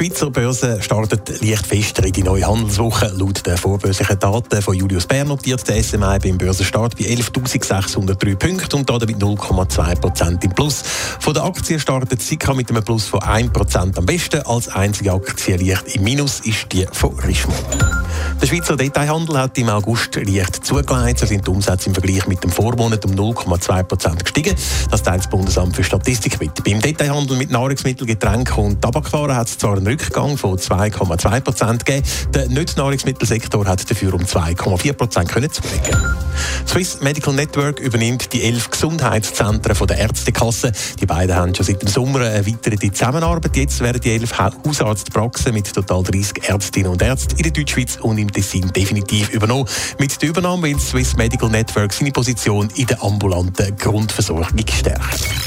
Die Schweizer Börse startet leicht fester in die neue Handelswoche. Laut den vorbörslichen Daten von Julius Bär notiert der SMI beim Börsenstart bei 11.603 Punkten und damit 0,2 Prozent im Plus. Von der Aktie startet Sika mit einem Plus von 1 Prozent am besten. Als einzige Aktie leicht im Minus ist die von Richemont. Der Schweizer Detailhandel hat im August leicht zugelegt. So sind die Umsätze im Vergleich mit dem Vormonat um 0,2 Prozent gestiegen. Das teilt das Bundesamt für Statistik mit. Beim Detailhandel mit Nahrungsmittel, Getränken und Tabakwaren hat es zwar einen Rückgang von 2,2 Prozent gegeben. Der Nicht-Nahrungsmittelsektor hat dafür um 2,4 Prozent zulegen. Swiss Medical Network übernimmt die elf Gesundheitszentren von der Ärztekasse. Die beiden haben schon seit dem Sommer eine weitere Zusammenarbeit. Jetzt werden die elf Hausarztpraxen mit total 30 Ärztinnen und Ärzten in der Deutschschweiz und im Tessin definitiv übernommen. Mit der Übernahme will Swiss Medical Network seine Position in der ambulanten Grundversorgung stärken.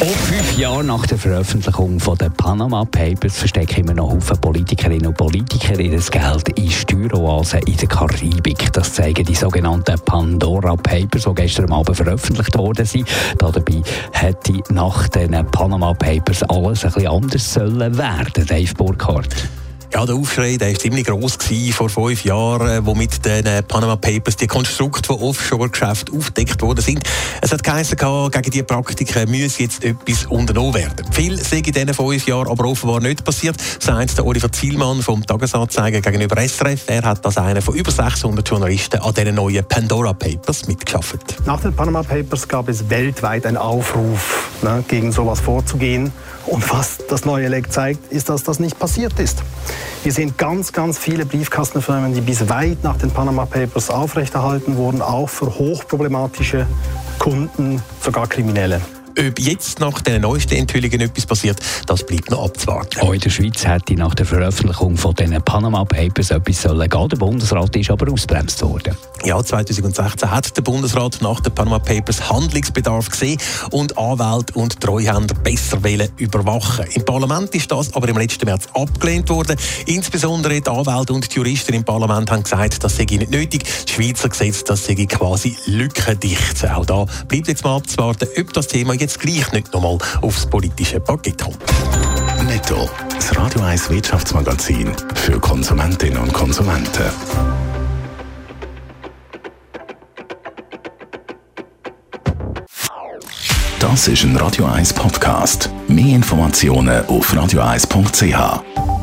Auch fünf Jahre nach der Veröffentlichung den Panama Papers verstecken immer noch Haufen Politikerinnen und Politiker ihr Geld in Steueroasen in der Karibik. Das zeigen die sogenannten Pandora Papers, die gestern Abend veröffentlicht worden sind. Dabei hätte nach den Panama Papers alles ein bisschen anders sollen werden, Dave Burkhardt. Ja, der Aufschrei war ziemlich gross vor fünf Jahren, äh, wo mit den äh, Panama Papers die Konstrukte von Offshore-Geschäften aufgedeckt worden sind. Es hat geheißen, gegen diese Praktiken müsse jetzt etwas unternommen werden. Viel sei in diesen fünf Jahren aber offenbar nicht passiert, sagt der Oliver Zielmann vom Tagesanzeiger gegenüber SRF. Er hat als einer von über 600 Journalisten an diesen neuen Pandora Papers mitgeschafft. Nach den Panama Papers gab es weltweit einen Aufruf, ne, gegen sowas vorzugehen. Und was das neue Leck zeigt, ist, dass das nicht passiert ist. Wir sehen ganz, ganz viele Briefkastenfirmen, die bis weit nach den Panama Papers aufrechterhalten wurden, auch für hochproblematische Kunden, sogar Kriminelle. Ob jetzt nach den neuesten Enthüllungen etwas passiert, das bleibt noch abzuwarten. Auch in der Schweiz hätte nach der Veröffentlichung von den Panama Papers etwas sollen gehen. Der Bundesrat ist aber ausbremst worden. Ja, 2016 hat der Bundesrat nach den Panama Papers Handlungsbedarf gesehen und Anwälte und Treuhänder besser wollen überwachen. Im Parlament ist das aber im letzten März abgelehnt worden. Insbesondere die Anwälte und die Juristen im Parlament haben gesagt, das sei nicht nötig. Das Schweizer Gesetz, das sei quasi lückendicht. Auch da bleibt jetzt mal abzuwarten, ob das Thema jetzt gleich nicht nochmal aufs politische Paket kommt. Netto, das Radio 1 Wirtschaftsmagazin für Konsumentinnen und Konsumenten. Das ist ein Radio 1 Podcast. Mehr Informationen auf radio1.ch.